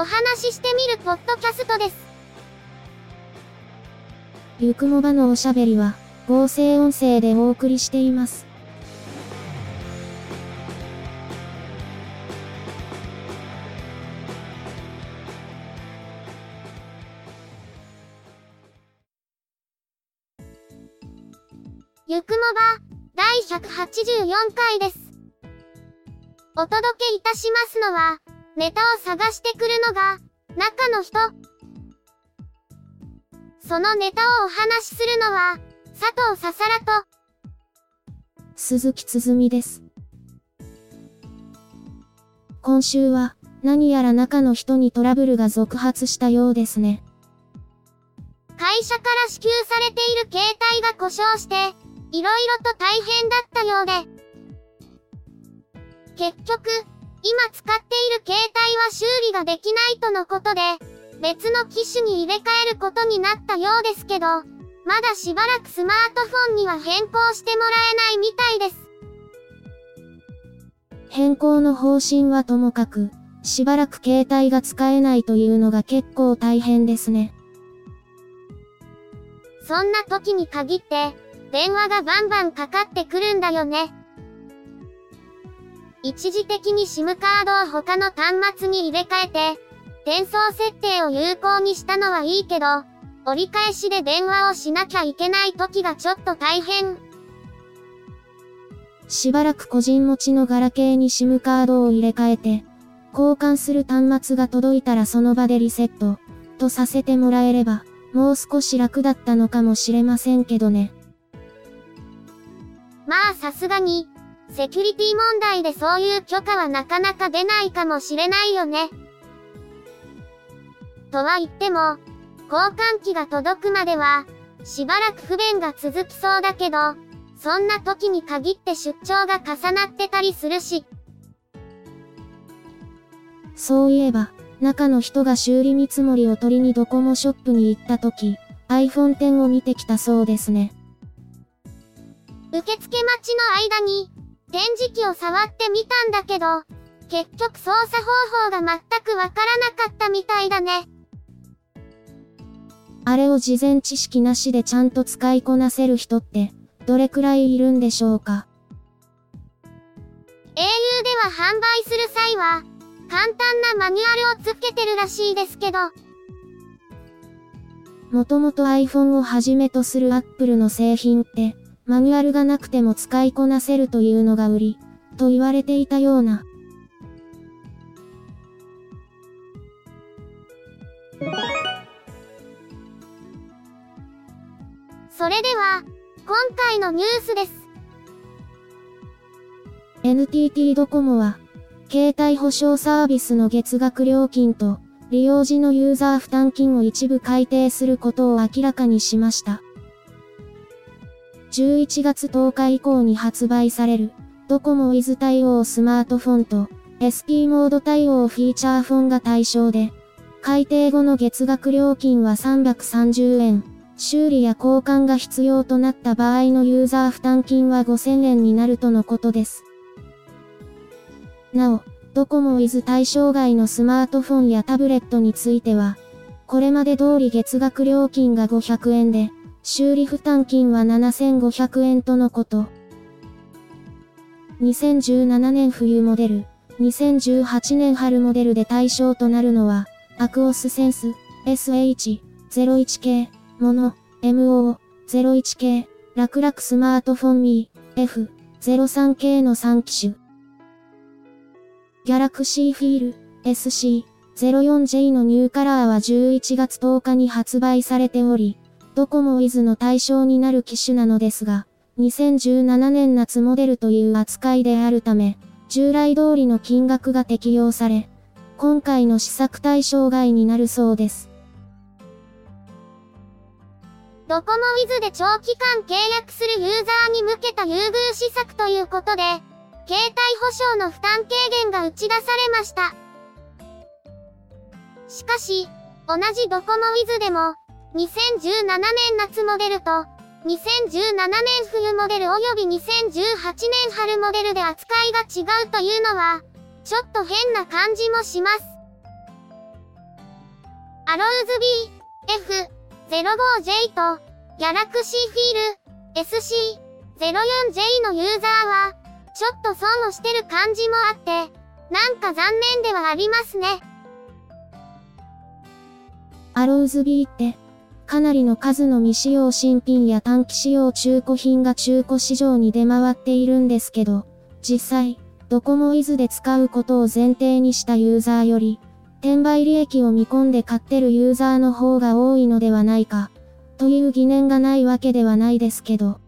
お話ししてみるポッドキャストです。ゆくもばのおしゃべりは、合成音声でお送りしています。ゆくもば、第184回です。お届けいたしますのは、ネタを探してくるのが、中の人。そのネタをお話しするのは、佐藤ささらと、鈴木つづみです。今週は、何やら中の人にトラブルが続発したようですね。会社から支給されている携帯が故障して、いろいろと大変だったようで。結局、今使っている携帯は修理ができないとのことで、別の機種に入れ替えることになったようですけど、まだしばらくスマートフォンには変更してもらえないみたいです。変更の方針はともかく、しばらく携帯が使えないというのが結構大変ですね。そんな時に限って、電話がバンバンかかってくるんだよね。一時的に SIM カードを他の端末に入れ替えて、転送設定を有効にしたのはいいけど、折り返しで電話をしなきゃいけない時がちょっと大変。しばらく個人持ちのガラケーに SIM カードを入れ替えて、交換する端末が届いたらその場でリセット、とさせてもらえれば、もう少し楽だったのかもしれませんけどね。まあさすがに、セキュリティ問題でそういう許可はなかなか出ないかもしれないよね。とは言っても、交換機が届くまでは、しばらく不便が続きそうだけど、そんな時に限って出張が重なってたりするし、そういえば、中の人が修理見積もりを取りにドコモショップに行った時、iPhone X を見てきたそうですね。受付待ちの間に、展示機を触ってみたんだけど、結局操作方法が全くわからなかったみたいだね。あれを事前知識なしでちゃんと使いこなせる人って、どれくらいいるんでしょうか？au では販売する際は、簡単なマニュアルをつけてるらしいですけど、もともと iPhone をはじめとする Apple の製品って、マニュアルがなくても使いこなせるというのが売り、と言われていたような。それでは、今回のニュースです。NTT ドコモは、携帯保証サービスの月額料金と、利用時のユーザー負担金を一部改定することを明らかにしました。11月10日以降に発売される、ドコモ Wiz 対応スマートフォンと、SP モード対応フィーチャーフォンが対象で、改定後の月額料金は330円、修理や交換が必要となった場合のユーザー負担金は5000円になるとのことです。なお、ドコモ Wiz 対象外のスマートフォンやタブレットについては、これまで通り月額料金が500円で、修理負担金は7500円とのこと。2017年冬モデル、2018年春モデルで対象となるのは、アクオスセンス、SH01 系、モノ、MO01 系、楽々スマートフォンミー、F03 系の3機種。ギャラクシーフィール SC04J のニューカラーは11月10日に発売されており、ドコモ Wiz の対象になる機種なのですが、2017年夏モデルという扱いであるため、従来通りの金額が適用され、今回の試作対象外になるそうです。ドコモウィズで長期間契約するユーザーに向けた優遇施策ということで、携帯保証の負担軽減が打ち出されました。しかし、同じドコモウィズでも、2017年夏モデルと、2017年冬モデル及び2018年春モデルで扱いが違うというのは、ちょっと変な感じもします。アローズ B、F、05J と、ギャラクシーフィール、SC04J のユーザーは、ちょっと損をしてる感じもあって、なんか残念ではありますね。アローズ B って、かなりの数の未使用新品や短期使用中古品が中古市場に出回っているんですけど、実際、ドコモイズで使うことを前提にしたユーザーより、転売利益を見込んで買ってるユーザーの方が多いのではないか、という疑念がないわけではないですけど。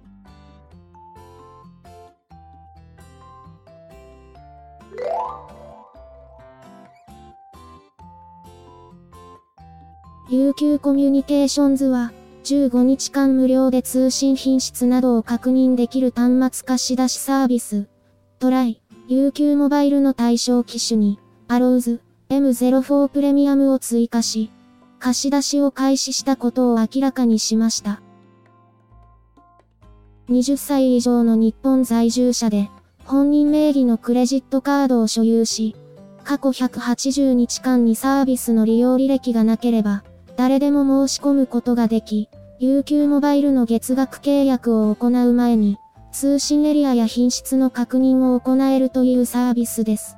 UQ コミュニケーションズは、15日間無料で通信品質などを確認できる端末貸し出しサービス、トライ、UQ モバイルの対象機種に、アローズ、M04 プレミアムを追加し、貸し出しを開始したことを明らかにしました。20歳以上の日本在住者で、本人名義のクレジットカードを所有し、過去180日間にサービスの利用履歴がなければ、誰でも申し込むことができ、UQ モバイルの月額契約を行う前に、通信エリアや品質の確認を行えるというサービスです。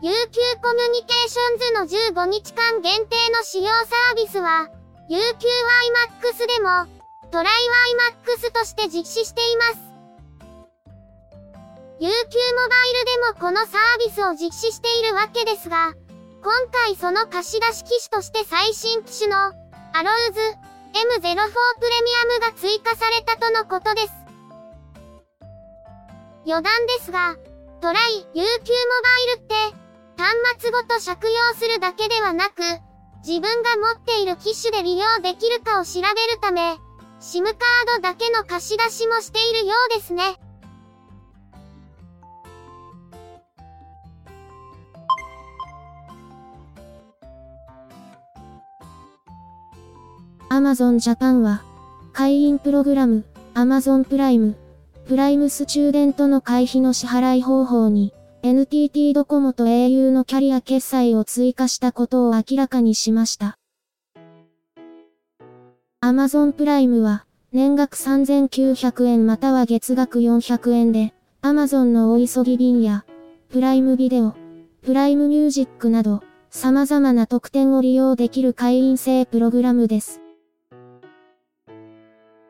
UQ コミュニケーションズの15日間限定の使用サービスは、UQYMAX でも、トライ YMAX として実施しています。UQ モバイルでもこのサービスを実施しているわけですが、今回その貸し出し機種として最新機種の、アローズ M04 プレミアムが追加されたとのことです。余談ですが、トライ UQ モバイルって、端末ごと借用するだけではなく、自分が持っている機種で利用できるかを調べるため、SIM カードだけの貸し出しもしているようですね。Amazon Japan は、会員プログラム、Amazon プライム、プライムスチューデントの会費の支払い方法に、NTT ドコモと au のキャリア決済を追加したことを明らかにしました。Amazon プライムは、年額3900円または月額400円で、Amazon のお急ぎ便や、プライムビデオ、プライムミュージックなど、様々な特典を利用できる会員制プログラムです。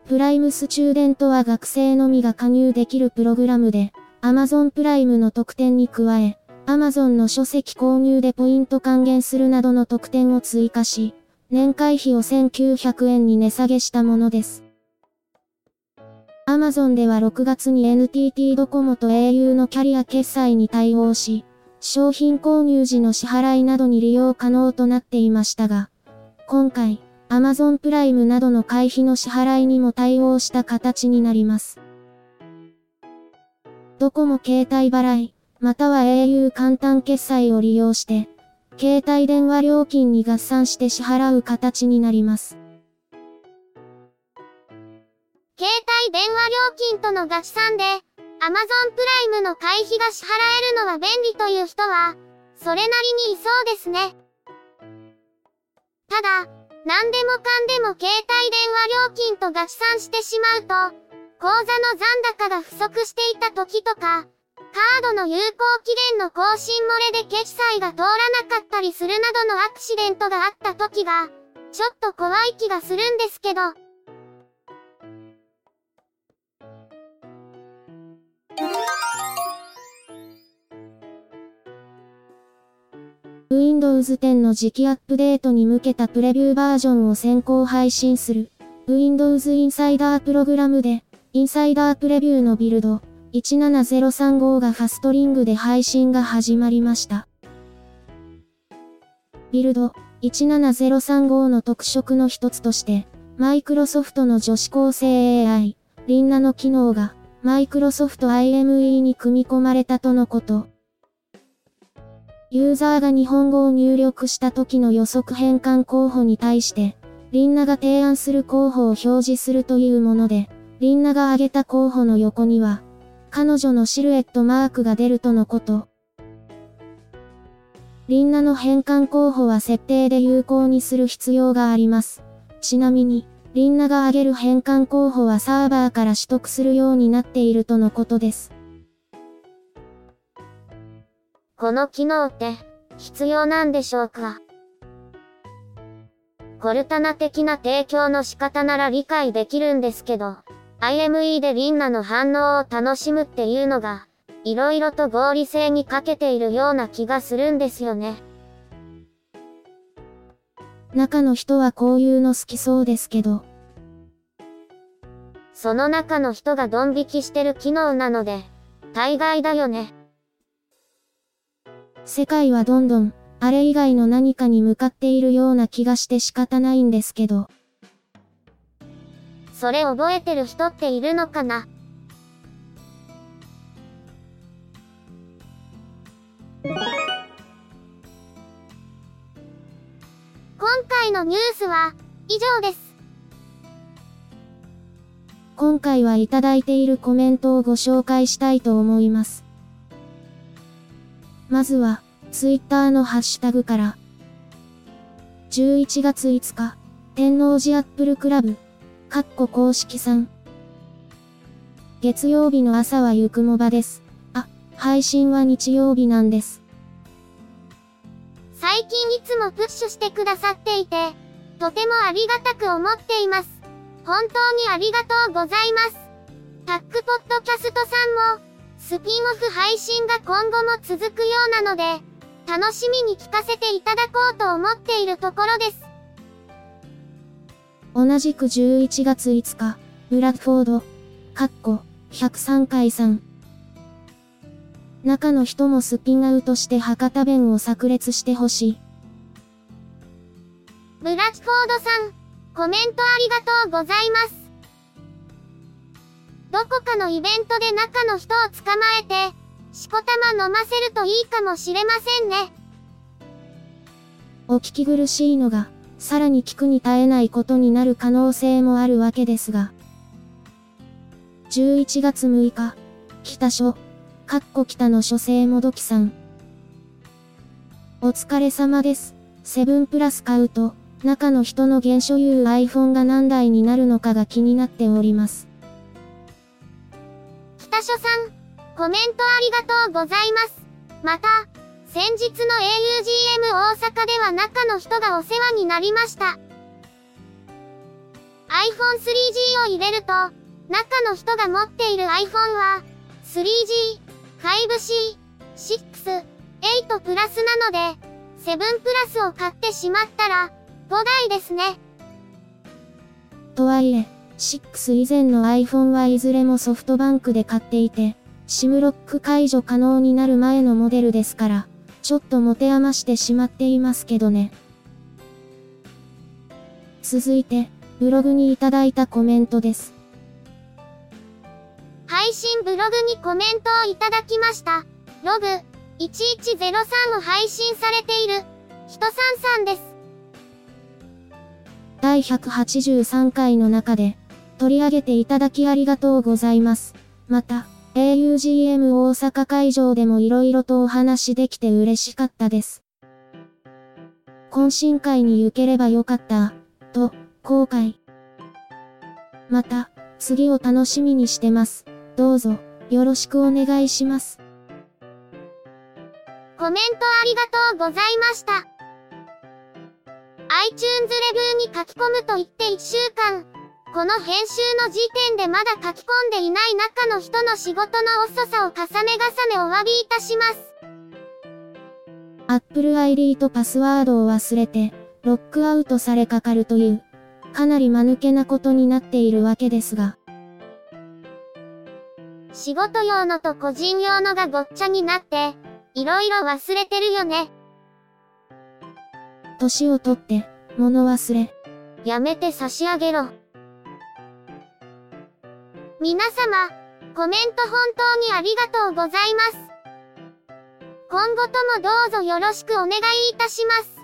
プライムスチューデントは学生のみが加入できるプログラムで、Amazon プライムの特典に加え、Amazon の書籍購入でポイント還元するなどの特典を追加し、年会費を1900円に値下げしたものです。Amazon では6月に NTT ドコモと au のキャリア決済に対応し、商品購入時の支払いなどに利用可能となっていましたが、今回、Amazon プライムなどの会費の支払いにも対応した形になります。ドコモ携帯払い、または au 簡単決済を利用して、携帯電話料金に合算して支払う形になります。携帯電話料金との合算で、Amazon プライムの会費が支払えるのは便利という人は、それなりにいそうですね。ただ、何でもかんでも携帯電話料金と合算してしまうと、口座の残高が不足していた時とか、カードの有効期限の更新漏れで決済が通らなかったりするなどのアクシデントがあった時が、ちょっと怖い気がするんですけど。Windows 10の次期アップデートに向けたプレビューバージョンを先行配信する Windows Insider プログラムで、インサイダープレビューのビルド、17035がファストリングで配信が始まりました。ビルド17035の特色の一つとして、マイクロソフトの女子高生 AI、リンナの機能が、マイクロソフト IME に組み込まれたとのこと。ユーザーが日本語を入力した時の予測変換候補に対して、リンナが提案する候補を表示するというもので、リンナが挙げた候補の横には、彼女のシルエットマークが出るとのこと。リンナの変換候補は設定で有効にする必要があります。ちなみに、リンナが挙げる変換候補はサーバーから取得するようになっているとのことです。この機能って必要なんでしょうか？コルタナ的な提供の仕方なら理解できるんですけど、IME でリンナの反応を楽しむっていうのが、色々と合理性に欠けているような気がするんですよね。中の人はこういうの好きそうですけど。その中の人がドン引きしてる機能なので、大概だよね。世界はどんどん、あれ以外の何かに向かっているような気がして仕方ないんですけど。それ覚えてる人っているのかな？今回のニュースは以上です。今回はいただいているコメントをご紹介したいと思います。まずは、ツイッターのハッシュタグから。11月5日、天王寺アップルクラブ、かっこ公式さん。月曜日の朝はゆくもばです。あ、配信は日曜日なんです。最近いつもプッシュしてくださっていて、とてもありがたく思っています。本当にありがとうございます。タックポッドキャストさんも、スピンオフ配信が今後も続くようなので、楽しみに聞かせていただこうと思っているところです。同じく11月5日、ブラッドフォード、カッコ、103回さん。中の人もスピンアウトして博多弁を炸裂してほしい。ブラッドフォードさん、コメントありがとうございます。どこかのイベントで中の人を捕まえて、しこたま飲ませるといいかもしれませんね。お聞き苦しいのが、さらに聞くに耐えないことになる可能性もあるわけですが。11月6日、北書、かっこ北の書生もどきさん。お疲れ様です。セブンプラス買うと、中の人の現所有 iPhone が何台になるのかが気になっております。北書さん、コメントありがとうございます。また、先日の augm 大阪では中の人がお世話になりました。iPhone 3G を入れると、中の人が持っている iPhone は、3G、5C、6、8プラスなので、7プラスを買ってしまったら、5台ですね。とはいえ、6以前の iPhone はいずれもソフトバンクで買っていて、SIM ロック解除可能になる前のモデルですから、ちょっと持て余してしまっていますけどね。続いて、ブログにいただいたコメントです。配信ブログにコメントをいただきました。ログ1103を配信されている、人さんさんです。第183回の中で、取り上げていただきありがとうございます。また、augm 大阪会場でも色々とお話できて嬉しかったです。懇親会に行ければよかった、と、後悔。また、次を楽しみにしてます。どうぞ、よろしくお願いします。コメントありがとうございました。iTunes レビューに書き込むと言って1週間、この編集の時点でまだ書き込んでいない中の人の仕事の遅さを重ね重ねお詫びいたします。Apple ID とパスワードを忘れて、ロックアウトされかかるという、かなり間抜けなことになっているわけですが。仕事用のと個人用のがごっちゃになって、いろいろ忘れてるよね。年をとって、物忘れ。やめて差し上げろ。皆様、コメント本当にありがとうございます。今後ともどうぞよろしくお願いいたします。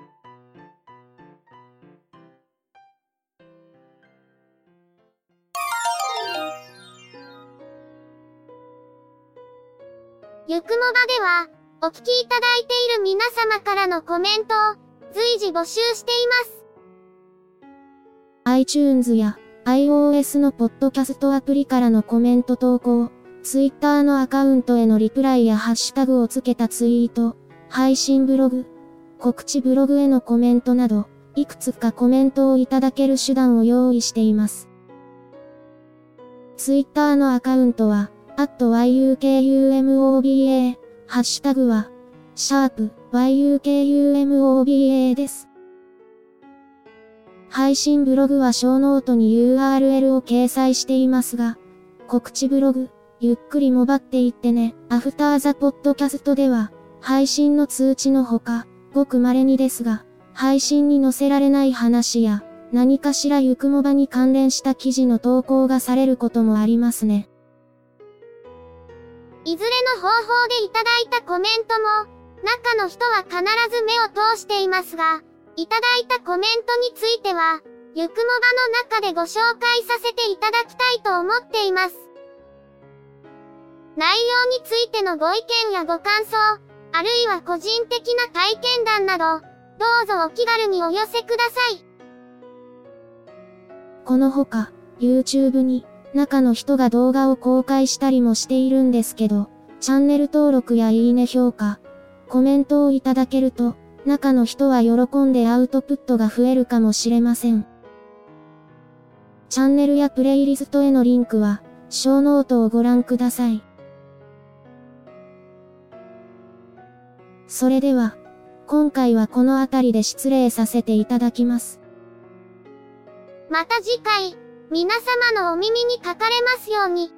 ゆくもばでは、お聞きいただいている皆様からのコメントを随時募集しています。iTunes や iOS のポッドキャストアプリからのコメント投稿、Twitter のアカウントへのリプライやハッシュタグをつけたツイート、配信ブログ、告知ブログへのコメントなど、いくつかコメントをいただける手段を用意しています。Twitter のアカウントは、yukumoba ハッシュタグは、シャープ yukumoba です。配信ブログはショーノートに URL を掲載していますが、告知ブログ、ゆっくりもばっていってね、アフターザポッドキャストでは、配信の通知のほか、ごく稀にですが、配信に載せられない話や、何かしらゆくもばに関連した記事の投稿がされることもありますね。いずれの方法でいただいたコメントも、中の人は必ず目を通していますが、いただいたコメントについては、ゆくもばの中でご紹介させていただきたいと思っています。内容についてのご意見やご感想、あるいは個人的な体験談など、どうぞお気軽にお寄せください。このほか、YouTube に中の人が動画を公開したりもしているんですけど、チャンネル登録やいいね評価、コメントをいただけると、中の人は喜んでアウトプットが増えるかもしれません。チャンネルやプレイリストへのリンクは、ショーノートをご覧ください。それでは、今回はこの辺りで失礼させていただきます。また次回。皆様のお耳にかかれますように。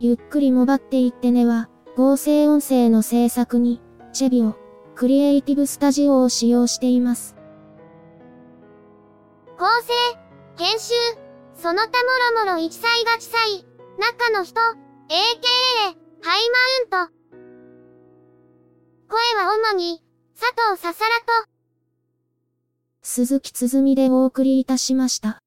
ゆっくりもばっていってねは、合成音声の制作に、チェビオ、クリエイティブスタジオを使用しています。構成、編集、その他もろもろ一切が地裁、中の人、AKA、ハイマウント。声は主に、佐藤ささらと、鈴木つづみでお送りいたしました。